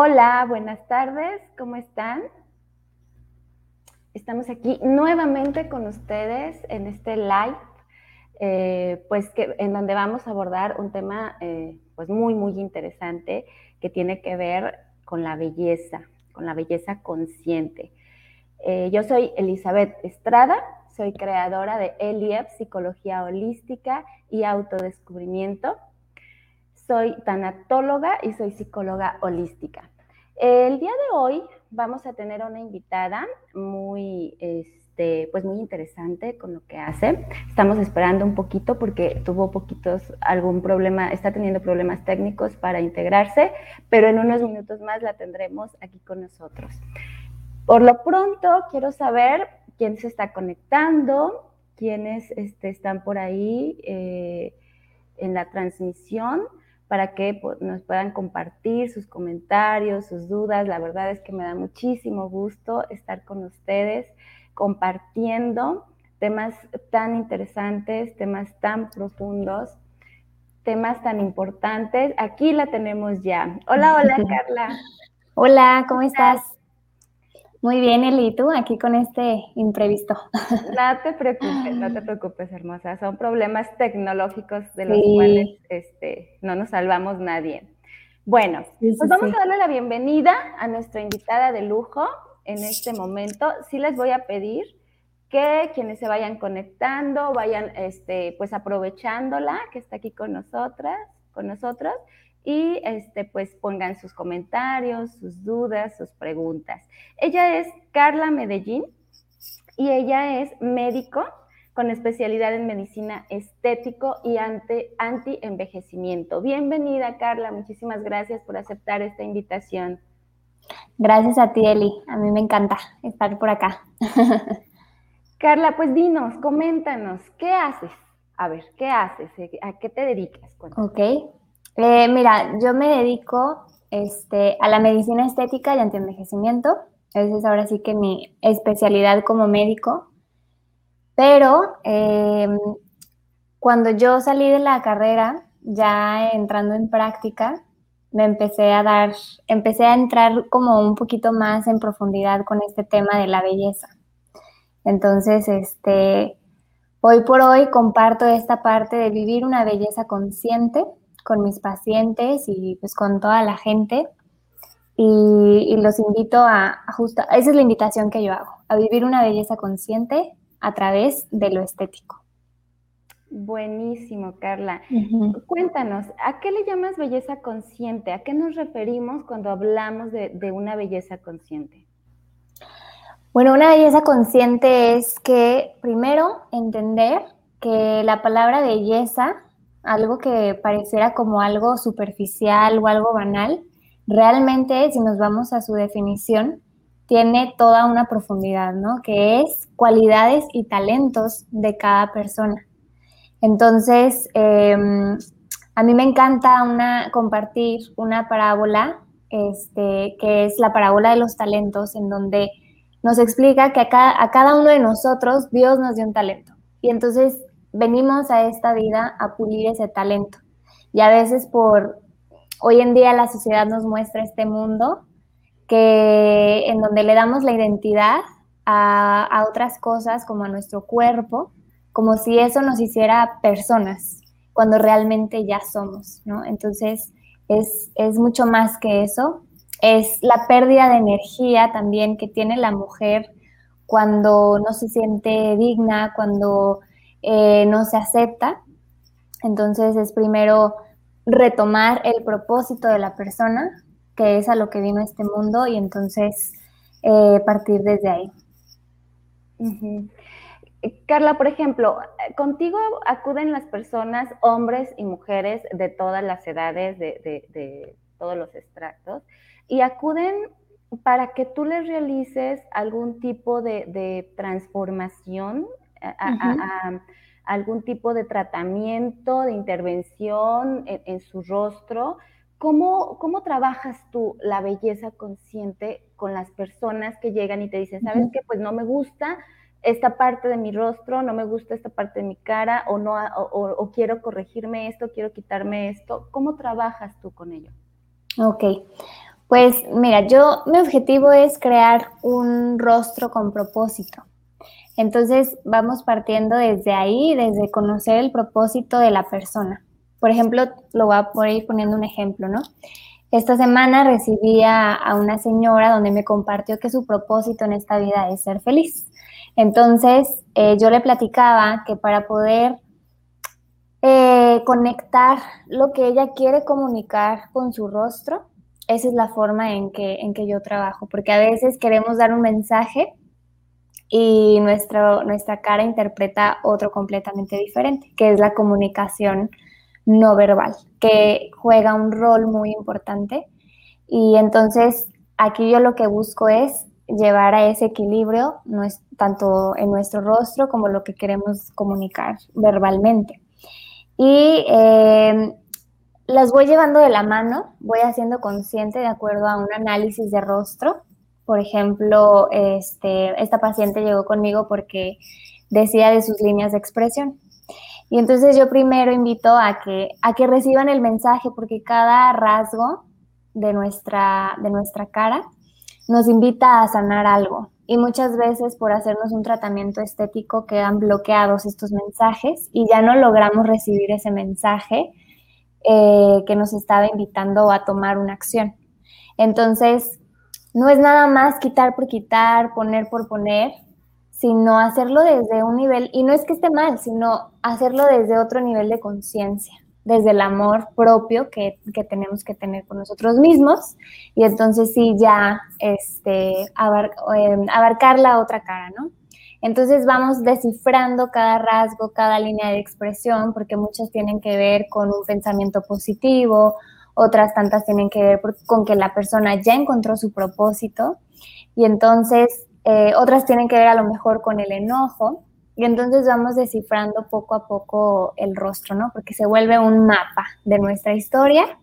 Hola, buenas tardes, ¿cómo están? Estamos aquí nuevamente con ustedes en este live, eh, pues que, en donde vamos a abordar un tema eh, pues muy, muy interesante que tiene que ver con la belleza, con la belleza consciente. Eh, yo soy Elizabeth Estrada, soy creadora de ELIEP, Psicología Holística y Autodescubrimiento. Soy tanatóloga y soy psicóloga holística. El día de hoy vamos a tener una invitada muy, este, pues muy interesante con lo que hace. Estamos esperando un poquito porque tuvo poquitos, algún problema, está teniendo problemas técnicos para integrarse, pero en unos minutos más la tendremos aquí con nosotros. Por lo pronto, quiero saber quién se está conectando, quiénes este, están por ahí eh, en la transmisión para que pues, nos puedan compartir sus comentarios, sus dudas. La verdad es que me da muchísimo gusto estar con ustedes compartiendo temas tan interesantes, temas tan profundos, temas tan importantes. Aquí la tenemos ya. Hola, hola, Carla. Hola, ¿cómo estás? Muy bien, Eli, tú aquí con este imprevisto. No te preocupes, no te preocupes, hermosa. Son problemas tecnológicos de los cuales este, no nos salvamos nadie. Bueno, pues vamos a darle la bienvenida a nuestra invitada de lujo en este momento. Sí les voy a pedir que quienes se vayan conectando, vayan este, pues aprovechándola que está aquí con nosotras, con nosotros y este, pues pongan sus comentarios, sus dudas, sus preguntas. Ella es Carla Medellín y ella es médico con especialidad en medicina estético y anti-envejecimiento. Bienvenida, Carla. Muchísimas gracias por aceptar esta invitación. Gracias a ti, Eli. A mí me encanta estar por acá. Carla, pues dinos, coméntanos, ¿qué haces? A ver, ¿qué haces? ¿A qué te dedicas? Ok, eh, mira, yo me dedico este, a la medicina estética y antienvejecimiento. Esa es ahora sí que mi especialidad como médico. Pero em, cuando yo salí de la carrera, ya entrando en práctica, me empecé a dar, empecé a entrar como un poquito más en profundidad con este tema de la belleza. Entonces, este, hoy por hoy comparto esta parte de vivir una belleza consciente con mis pacientes y pues con toda la gente. Y, los invito a, justo, esa es la invitación que yo hago, a vivir una belleza consciente a través de lo estético. Buenísimo, Carla. Cuéntanos, ¿a qué le llamas belleza consciente? ¿A qué nos referimos cuando hablamos de, de, una belleza consciente? Bueno, una belleza consciente es que primero entender que la palabra belleza algo que pareciera como algo superficial o algo banal, realmente si nos vamos a su definición, tiene toda una profundidad, ¿no? Que es cualidades y talentos de cada persona. Entonces, em, a mí me encanta compartir una parábola, este, que es la parábola de los talentos, en donde nos explica que a cada uno de nosotros Dios nos dio un talento. Y entonces venimos a esta vida a pulir ese talento. Y a veces por hoy en día la sociedad nos muestra este mundo que en donde le damos la identidad a, otras cosas como a nuestro cuerpo, como si eso nos hiciera personas, cuando realmente ya somos, ¿no? Entonces es, es mucho más que eso, es la pérdida de energía también que tiene la mujer cuando no se siente digna, cuando eh, no se acepta. Entonces es primero retomar el propósito de la persona, que es a lo que vino este mundo, y entonces eh, partir desde ahí. Carla, por ejemplo, contigo acuden las personas, hombres y mujeres de todas las edades, de, todos los extractos, y acuden para que tú les realices algún tipo de transformación a, algún tipo de tratamiento, de intervención en, su rostro. ¿Cómo, ¿Cómo, trabajas tú la belleza consciente con las personas que llegan y te dicen, sabes que pues no me gusta esta parte de mi rostro, no me gusta esta parte de mi cara o, no, o, quiero corregirme esto, quiero quitarme esto? ¿Cómo trabajas tú con ello? Ok. Pues mira, yo mi objetivo es crear un rostro con propósito. Entonces vamos partiendo desde ahí, desde conocer el propósito de la persona. Por ejemplo, lo voy a ir poniendo un ejemplo, ¿no? Esta semana recibí a, una señora donde me compartió que su propósito en esta vida es ser feliz. Entonces, eh, yo le platicaba que para poder eh, conectar lo que ella quiere comunicar con su rostro, esa es la forma en que, en que yo trabajo, porque a veces queremos dar un mensaje y nuestro, nuestra cara interpreta otro completamente diferente, que es la comunicación no verbal, que juega un rol muy importante. Y entonces aquí yo lo que busco es llevar a ese equilibrio no es, tanto en nuestro rostro como lo que queremos comunicar verbalmente. Y eh, las voy llevando de la mano, voy haciendo consciente de acuerdo a un análisis de rostro. Por ejemplo, este, esta paciente llegó conmigo porque decía de sus líneas de expresión. Y entonces yo primero invito a que, a que reciban el mensaje porque cada rasgo de nuestra, de nuestra cara nos invita a sanar algo. Y muchas veces por hacernos un tratamiento estético quedan bloqueados estos mensajes y ya no logramos recibir ese mensaje eh, que nos estaba invitando a tomar una acción. Entonces, no es nada más quitar por quitar, poner por poner, sino hacerlo desde un nivel, y no es que esté mal, sino hacerlo desde otro nivel de conciencia, desde el amor propio que, tenemos que tener con nosotros mismos, y entonces sí ya este, em, abarcar la otra cara, ¿no? Entonces vamos descifrando cada rasgo, cada línea de expresión, porque muchas tienen que ver con un pensamiento positivo, otras tantas tienen que ver con que la persona ya encontró su propósito y entonces eh, otras tienen que ver a lo mejor con el enojo y entonces vamos descifrando poco a poco el rostro, ¿no? Porque se vuelve un mapa de nuestra historia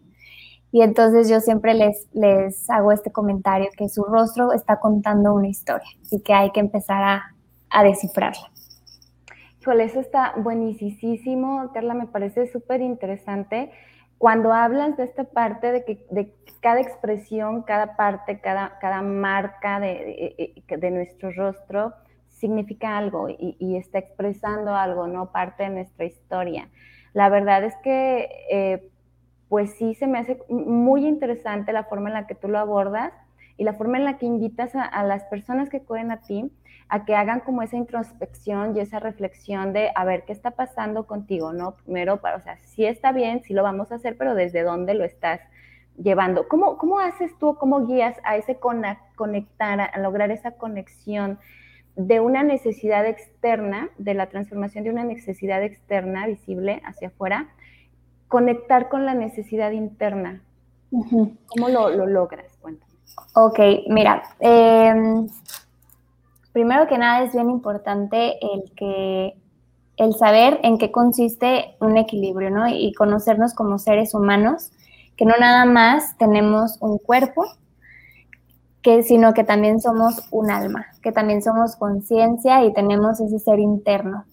y entonces yo siempre les, les hago este comentario que su rostro está contando una historia y que hay que empezar a a descifrarla. Híjole, eso está buenísimo, Carla, me parece súper interesante. Cuando hablas de esta parte de que de cada expresión, cada parte, cada, cada marca de, de, nuestro rostro significa algo y, está expresando algo, ¿no? Parte de nuestra historia. La verdad es que, eh, pues sí, se me hace muy interesante la forma en la que tú lo abordas y la forma en la que invitas a, a las personas que acuden a ti a que hagan como esa introspección y esa reflexión de, a ver, ¿qué está pasando contigo? ¿No? Primero, para, o sea, sí está bien, sí lo vamos a hacer, pero ¿desde dónde lo estás llevando? ¿Cómo, cómo haces tú, cómo guías a ese conectar, a lograr esa conexión de una necesidad externa, de la transformación de una necesidad externa visible hacia afuera, conectar con la necesidad interna? ¿Cómo lo, logras? Cuéntame. Ok, mira, eh, primero que nada es bien importante el que el saber en qué consiste un equilibrio, ¿no? Y conocernos como seres humanos, que no nada más tenemos un cuerpo, que, sino que también somos un alma, que también somos conciencia y tenemos ese ser interno.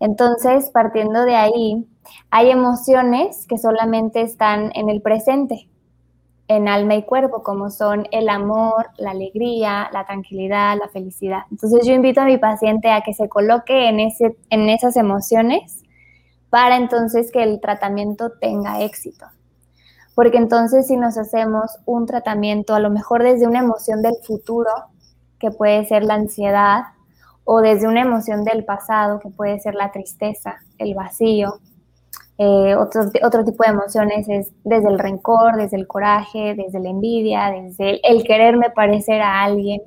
Entonces, partiendo de ahí, hay emociones que solamente están en el presente, en alma y cuerpo, como son el amor, la alegría, la tranquilidad, la felicidad. Entonces yo invito a mi paciente a que se coloque en, ese, en esas emociones para entonces que el tratamiento tenga éxito. Porque entonces si nos hacemos un tratamiento a lo mejor desde una emoción del futuro, que puede ser la ansiedad, o desde una emoción del pasado, que puede ser la tristeza, el vacío, eh, otro, otro, tipo de emociones es desde el rencor, desde el coraje, desde la envidia, desde el, quererme parecer a alguien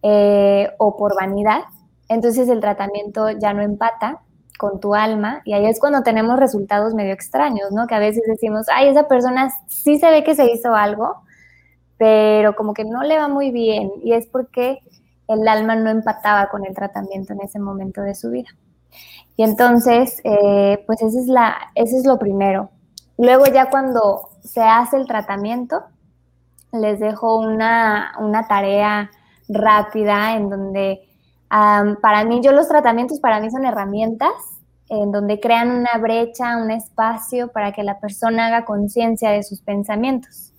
eh, o por vanidad. Entonces el tratamiento ya no empata con tu alma y ahí es cuando tenemos resultados medio extraños, ¿no? Que a veces decimos, ay, esa persona sí se ve que se hizo algo, pero como que no le va muy bien y es porque el alma no empataba con el tratamiento en ese momento de su vida. Y entonces, eh, pues ese es, la, ese es lo primero. Luego ya cuando se hace el tratamiento, les dejo una, tarea rápida en donde para mí, yo los tratamientos para mí son herramientas en donde crean una brecha, un espacio para que la persona haga conciencia de sus pensamientos.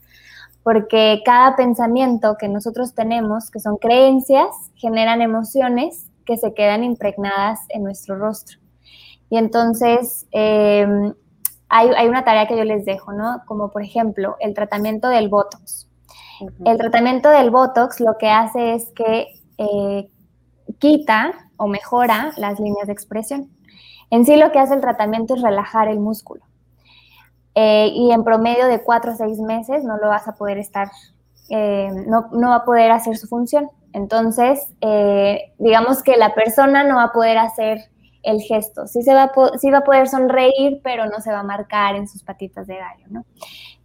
porque cada pensamiento que nosotros tenemos, que son creencias, generan emociones que se quedan impregnadas en nuestro rostro. Y entonces em, hay, una tarea que yo les dejo, ¿no? Como por ejemplo el tratamiento del Botox. El tratamiento del Botox lo que hace es que eh, quita o mejora las líneas de expresión. En sí lo que hace el tratamiento es relajar el músculo. Eh, y en promedio de cuatro a seis meses no lo vas a poder estar, eh, no, no, va a poder hacer su función. Entonces, eh, digamos que la persona no va a poder hacer el gesto. Sí, se va a sí va a poder sonreír, pero no se va a marcar en sus patitas de gallo, ¿no?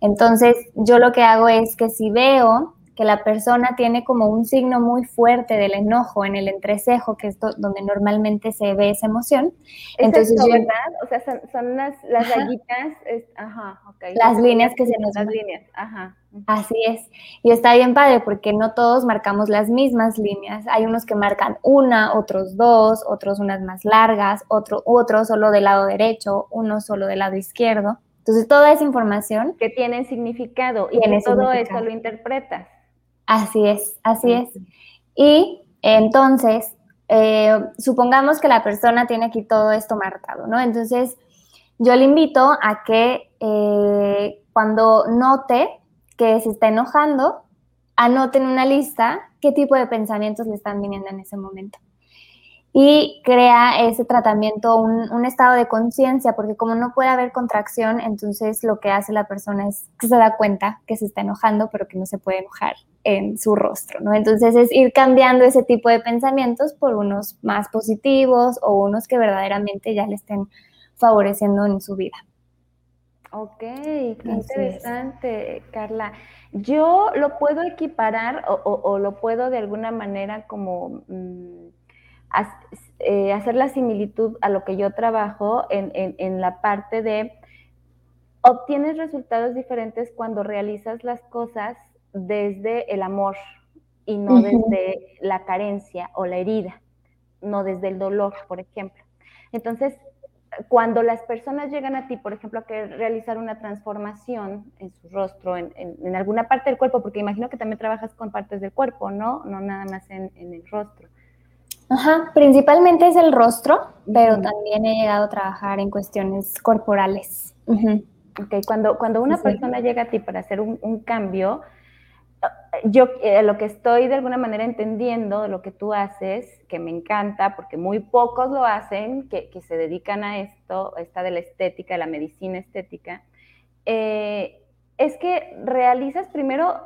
Entonces, yo lo que hago es que si veo que la persona tiene como un signo muy fuerte del enojo en el entrecejo, que es donde normalmente se ve esa emoción. Entonces, ¿verdad? O sea, son, las, las ajá, okay. Las líneas que se nos Las líneas, ajá. Así es. Y está bien padre porque no todos marcamos las mismas líneas. Hay unos que marcan una, otros dos, otros unas más largas, otro, otro solo del lado derecho, uno solo del lado izquierdo. Entonces, toda esa información. Que tiene significado y que todo eso lo interpretas. Así es, así es. Y entonces, eh, supongamos que la persona tiene aquí todo esto marcado, ¿no? Entonces, yo le invito a que eh, cuando note que se está enojando, anoten una lista qué tipo de pensamientos le están viniendo en ese momento y crea ese tratamiento un, estado de conciencia, porque como no puede haber contracción, entonces lo que hace la persona es que se da cuenta que se está enojando, pero que no se puede enojar en su rostro, ¿no? Entonces es ir cambiando ese tipo de pensamientos por unos más positivos o unos que verdaderamente ya le estén favoreciendo en su vida. Ok, qué interesante, Carla. Yo lo puedo equiparar o, lo puedo de alguna manera como... Mm, eh, hacer la similitud a lo que yo trabajo en, la parte de obtienes resultados diferentes cuando realizas las cosas desde el amor y no desde la carencia o la herida, no desde el dolor, por ejemplo. Entonces, cuando las personas llegan a ti, por ejemplo, a querer realizar una transformación en su rostro, en, alguna parte del cuerpo, porque imagino que también trabajas con partes del cuerpo, ¿no? No nada más en el rostro. Ajá, principalmente es el rostro, pero también he llegado a trabajar en cuestiones corporales. Ok, cuando, cuando una persona llega a ti para hacer un, cambio, yo eh, lo que estoy de alguna manera entendiendo de lo que tú haces, que me encanta, porque muy pocos lo hacen, que, se dedican a esto, esta de la estética, de la medicina estética, eh, es que realizas primero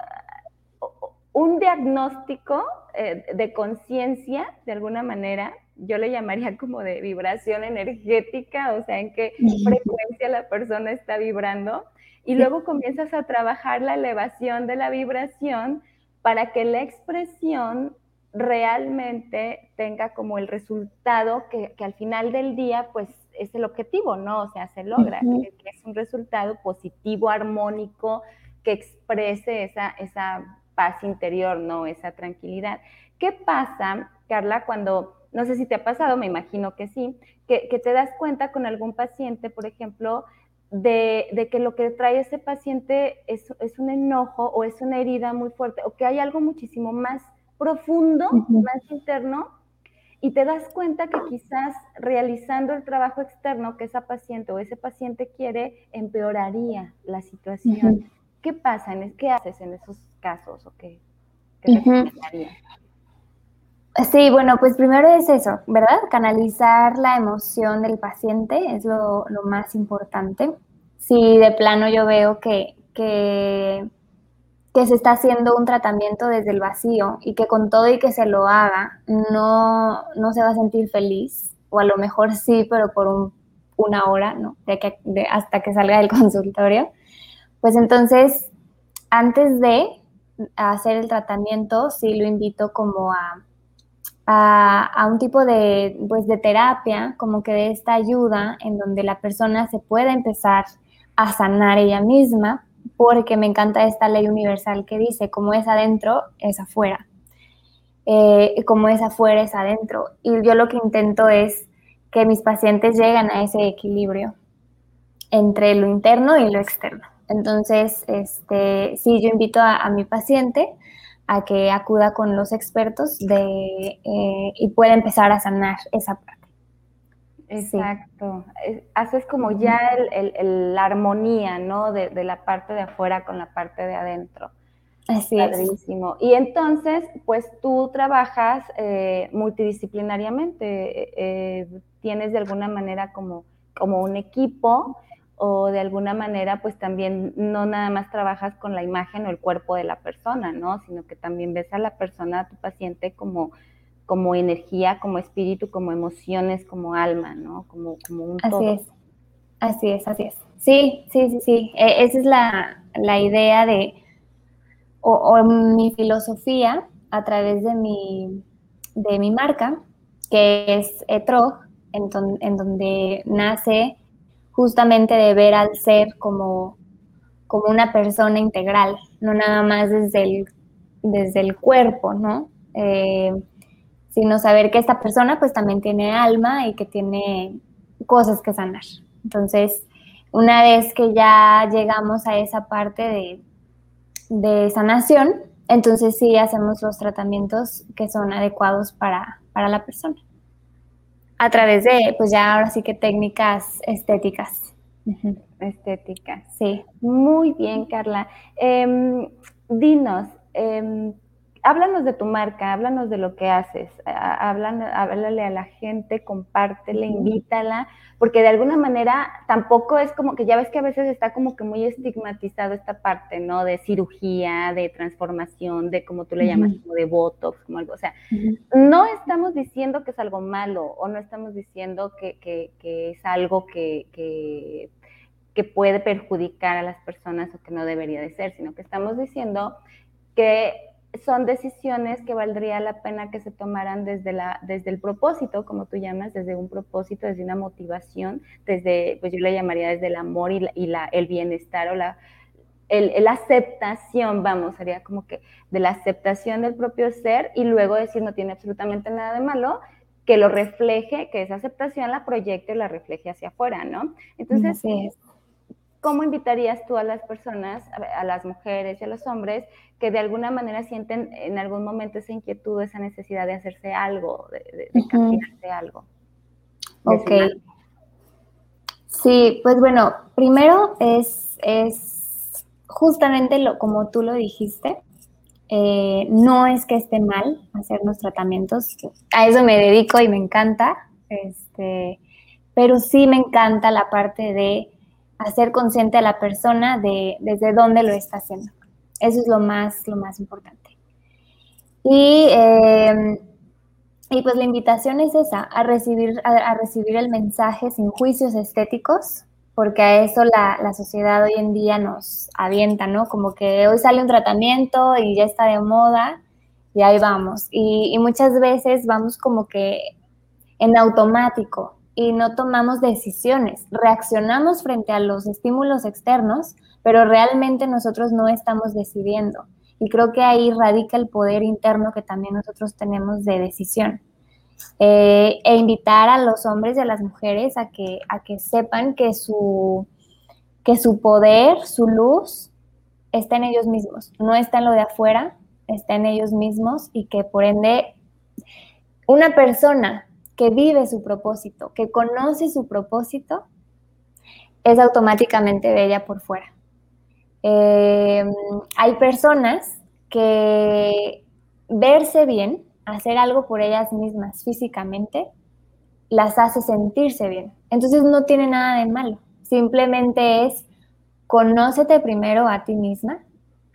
un diagnóstico eh, de conciencia, de alguna manera, yo le llamaría como de vibración energética, o sea, en qué frecuencia la persona está vibrando, y luego comienzas a trabajar la elevación de la vibración para que la expresión realmente tenga como el resultado que, al final del día, pues es el objetivo, ¿no? O sea, se logra, que, es un resultado positivo, armónico, que exprese esa, esa paz interior, ¿no? Esa tranquilidad. ¿Qué pasa, Carla, cuando, no sé si te ha pasado, me imagino que sí, que, te das cuenta con algún paciente, por ejemplo, de, que lo que trae ese paciente es, un enojo o es una herida muy fuerte o que hay algo muchísimo más profundo, más interno, y te das cuenta que quizás realizando el trabajo externo que esa paciente o ese paciente quiere, empeoraría la situación. ¿Qué pasa? ¿Qué haces en esos casos o qué, Sí, bueno, pues primero es eso, ¿verdad? Canalizar la emoción del paciente es lo, más importante. Si de plano yo veo que, que, que, se está haciendo un tratamiento desde el vacío y que con todo y que se lo haga, no, no se va a sentir feliz, o a lo mejor sí, pero por una hora, ¿no? De que, hasta que salga del consultorio, pues entonces, antes de hacer el tratamiento, sí lo invito como a, a, un tipo de, pues, de terapia, como que de esta ayuda en donde la persona se pueda empezar a sanar ella misma, porque me encanta esta ley universal que dice, como es adentro, es afuera. Eh, como es afuera, es adentro. Y yo lo que intento es que mis pacientes lleguen a ese equilibrio entre lo interno y lo externo. Entonces, este, sí, yo invito a, mi paciente a que acuda con los expertos de, eh, y pueda empezar a sanar esa parte. Exacto. Haces como ya el, la armonía, ¿no? De, de, la parte de afuera con la parte de adentro. Así Padrísimo. Y entonces, pues tú trabajas eh, multidisciplinariamente, eh, tienes de alguna manera como, como un equipo o de alguna manera pues también no nada más trabajas con la imagen o el cuerpo de la persona, ¿no? Sino que también ves a la persona, a tu paciente como, como energía, como espíritu, como emociones, como alma, ¿no? Como, como un así Es. Así es, así es. Sí, sí, sí, sí. E, esa es la, la idea de o, mi filosofía a través de mi, de mi marca, que es Etrog, en, en, donde nace justamente de ver al ser como, como una persona integral, no nada más desde el, desde el cuerpo, ¿no? Eh, sino saber que esta persona pues también tiene alma y que tiene cosas que sanar. Entonces, una vez que ya llegamos a esa parte de de sanación, entonces sí hacemos los tratamientos que son adecuados para, la persona. A través de, pues ya ahora sí que técnicas estéticas. Estéticas. Sí. Muy bien, Carla. Em, dinos, eh, háblanos de tu marca, háblanos de lo que haces, háblale a la gente, compártele, invítala, porque de alguna manera tampoco es como que ya ves que a veces está como que muy estigmatizado esta parte, ¿no? De cirugía, de transformación, de como tú le llamas, como de botox, como algo. O sea, no estamos diciendo que es algo malo o no estamos diciendo que, es algo que, que, que puede perjudicar a las personas o que no debería de ser, sino que estamos diciendo que son decisiones que valdría la pena que se tomaran desde, la, desde el propósito, como tú llamas, desde un propósito, desde una motivación, desde, pues yo le llamaría desde el amor y, la, el bienestar o la, el, aceptación, vamos, sería como que de la aceptación del propio ser y luego decir no tiene absolutamente nada de malo, que lo refleje, que esa aceptación la proyecte y la refleje hacia afuera, ¿no? Entonces, ¿cómo invitarías tú a las personas, a las mujeres y a los hombres que de alguna manera sienten en algún momento esa inquietud, esa necesidad de hacerse algo, de, cambiarse algo? Ok. Sí, pues bueno, primero es, es justamente lo, como tú lo dijiste, eh, no es que esté mal hacernos tratamientos, a eso me dedico y me encanta, este, pero sí me encanta la parte de hacer consciente a la persona de desde dónde lo está haciendo. Eso es lo más, lo más importante. Y, em, y pues la invitación es esa, a recibir, a, recibir el mensaje sin juicios estéticos, porque a eso la, la, sociedad hoy en día nos avienta, ¿no? Como que hoy sale un tratamiento y ya está de moda y ahí vamos. Y, y muchas veces vamos como que en automático, y no tomamos decisiones. Reaccionamos frente a los estímulos externos, pero realmente nosotros no estamos decidiendo. Y creo que ahí radica el poder interno que también nosotros tenemos de decisión. Eh, e invitar a los hombres y a las mujeres a que, a que sepan que su, que su poder, su luz, está en ellos mismos, no está en lo de afuera, está en ellos mismos y que por ende una persona que vive su propósito, que conoce su propósito, es automáticamente bella por fuera. Eh, hay personas que verse bien, hacer algo por ellas mismas físicamente, las hace sentirse bien. Entonces no tiene nada de malo. Simplemente es conócete primero a ti misma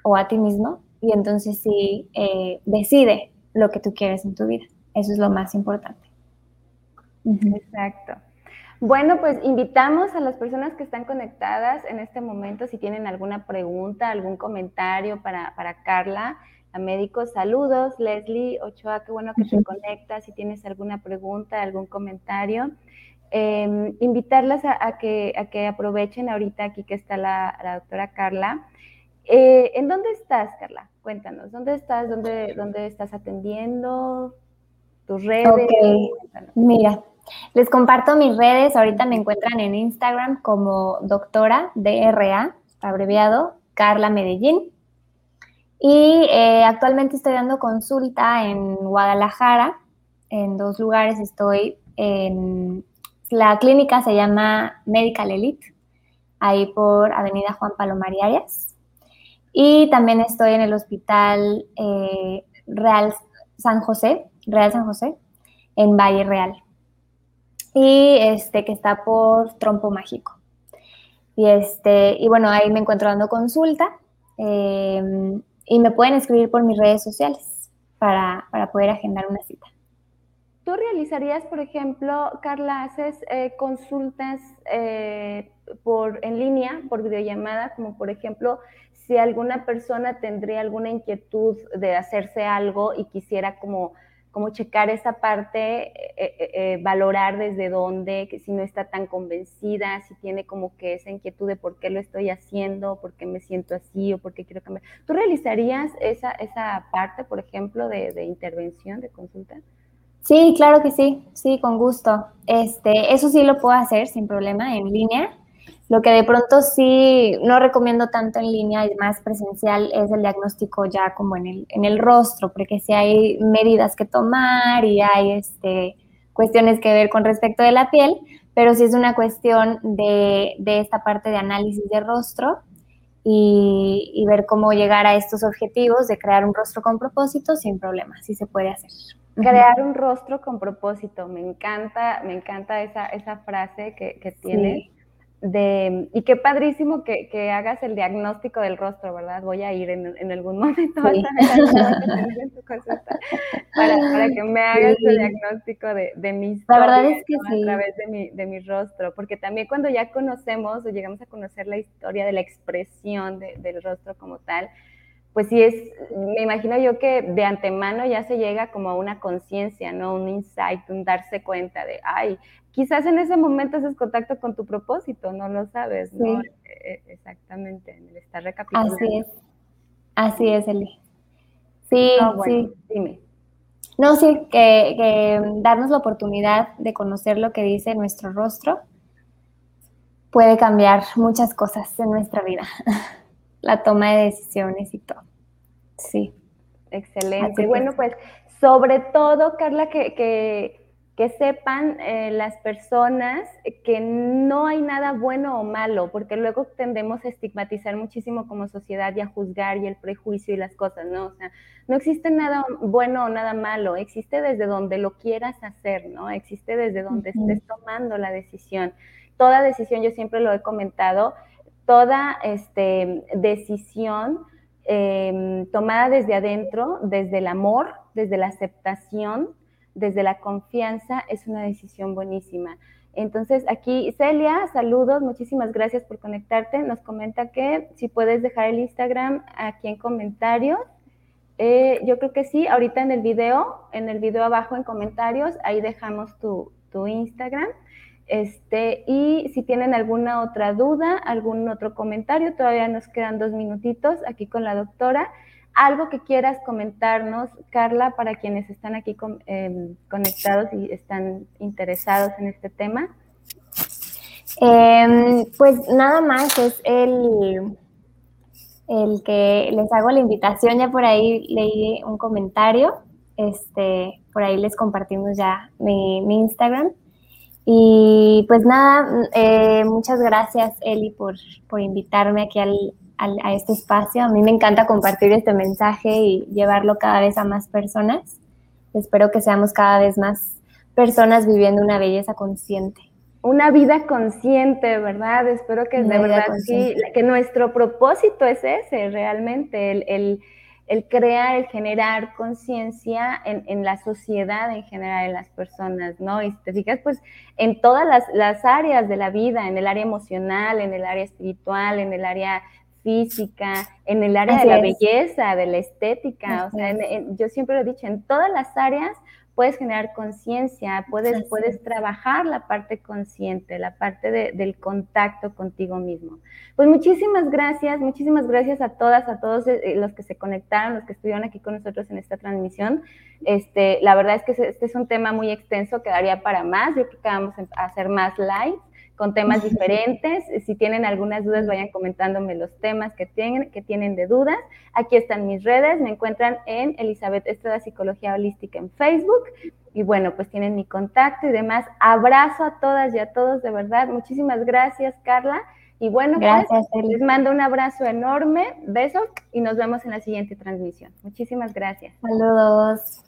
o a ti mismo y entonces sí eh, decide lo que tú quieres en tu vida. Eso es lo más importante. Exacto. Bueno, pues invitamos a las personas que están conectadas en este momento, si tienen alguna pregunta, algún comentario para, Carla, a médicos, saludos. Leslie Ochoa, qué bueno que te conectas, si tienes alguna pregunta, algún comentario. Em, invitarlas a, que, a que aprovechen ahorita aquí que está la, doctora Carla. Eh, ¿En dónde estás, Carla? Cuéntanos, ¿dónde estás? ¿Dónde, dónde estás atendiendo? ¿Tus redes? Mira, les comparto mis redes. Ahorita me encuentran en Instagram como doctora DRA. abreviado, Carla Medellín. Y eh, actualmente estoy dando consulta en Guadalajara, en dos lugares estoy en la clínica se llama Medical Elite, ahí por Avenida Juan Palomar Arias. Y también estoy en el Hospital eh, Real San José, Real San José, en Valle Real. Y este que está por Trompo Mágico. Y este, y bueno, ahí me encuentro dando consulta. Em, y me pueden escribir por mis redes sociales para, para poder agendar una cita. ¿Tú realizarías, por ejemplo, Carla, haces eh, consultas eh, por, en línea, por videollamada, como por ejemplo, si alguna persona tendría alguna inquietud de hacerse algo y quisiera como, como checar esa parte, eh, valorar desde dónde, que si no está tan convencida, si tiene como que esa inquietud de por qué lo estoy haciendo, por qué me siento así o por qué quiero cambiar. ¿Tú realizarías esa, esa parte, por ejemplo, de, de intervención, de consulta? Sí, claro que sí, sí, con gusto. Este, eso sí lo puedo hacer sin problema en línea. Lo que de pronto sí no recomiendo tanto en línea y más presencial es el diagnóstico ya como en el, en el rostro, porque si hay medidas que tomar y hay este, cuestiones que ver con respecto de la piel, pero sí es una cuestión de, de esta parte de análisis de rostro y, y, ver cómo llegar a estos objetivos de crear un rostro con propósito sin problema, sí se puede hacer. Crear un rostro con propósito, me encanta, me encanta esa, esa frase que, que tienes. De, y qué padrísimo que, que, hagas el diagnóstico del rostro, ¿verdad? Voy a ir en, en algún momento para, para, que me hagas el diagnóstico de, de mi historia, La verdad es que a través de mi, de mi rostro, porque también cuando ya conocemos o llegamos a conocer la historia de la expresión del rostro como tal, pues sí es, me imagino yo que de antemano ya se llega como a una conciencia, ¿no? Un insight, un darse cuenta de, ay, quizás en ese momento haces contacto con tu propósito, no lo sabes, ¿no? Sí. E, e, exactamente, en el estar recapitulando. Así es, así es, Eli. Sí, no, bueno, sí. Dime. No, sí, que, que darnos la oportunidad de conocer lo que dice nuestro rostro puede cambiar muchas cosas en nuestra vida. la toma de decisiones y todo. Sí. Excelente. Bueno, pues sobre todo, Carla, que, que, que sepan eh, las personas que no hay nada bueno o malo, porque luego tendemos a estigmatizar muchísimo como sociedad y a juzgar y el prejuicio y las cosas, ¿no? O sea, no existe nada bueno o nada malo, existe desde donde lo quieras hacer, ¿no? Existe desde donde uh -huh. estés tomando la decisión. Toda decisión, yo siempre lo he comentado, toda este, decisión eh, tomada desde adentro, desde el amor, desde la aceptación, desde la confianza, es una decisión buenísima. Entonces, aquí Celia, saludos, muchísimas gracias por conectarte. Nos comenta que si puedes dejar el Instagram aquí en comentarios. Eh, yo creo que sí, ahorita en el video, en el video abajo en comentarios, ahí dejamos tu, tu Instagram. Este, y si tienen alguna otra duda, algún otro comentario, todavía nos quedan dos minutitos aquí con la doctora. Algo que quieras comentarnos, Carla, para quienes están aquí eh, conectados y están interesados en este tema. Eh, pues nada más es el, el que les hago la invitación, ya por ahí leí un comentario, este, por ahí les compartimos ya mi, mi Instagram. Y pues nada, eh, muchas gracias Eli por, por invitarme aquí al, a este espacio. A mí me encanta compartir este mensaje y llevarlo cada vez a más personas. Espero que seamos cada vez más personas viviendo una belleza consciente. Una vida consciente, ¿verdad? Espero que una de verdad sí, que nuestro propósito es ese realmente, el, el el crear, el generar conciencia en, en, la sociedad en general, en las personas, ¿no? Y si te fijas, pues en todas las, las, áreas de la vida, en el área emocional, en el área espiritual, en el área física, en el área Así de la es. belleza, de la estética, Así o sea, en, en, yo siempre lo he dicho, en todas las áreas puedes generar conciencia, puedes, puedes trabajar la parte consciente, la parte de, del contacto contigo mismo. Pues muchísimas gracias, muchísimas gracias a todas, a todos eh, los que se conectaron, los que estuvieron aquí con nosotros en esta transmisión. Este, la verdad es que este es un tema muy extenso, quedaría para más, yo creo que vamos a hacer más live con temas diferentes. Si tienen algunas dudas, vayan comentándome los temas que tienen, que tienen de dudas. Aquí están mis redes, me encuentran en Elizabeth Estrada Psicología Holística en Facebook. Y bueno, pues tienen mi contacto y demás. Abrazo a todas y a todos, de verdad. Muchísimas gracias, Carla. Y bueno, pues, les mando un abrazo enorme, besos y nos vemos en la siguiente transmisión. Muchísimas gracias. Saludos.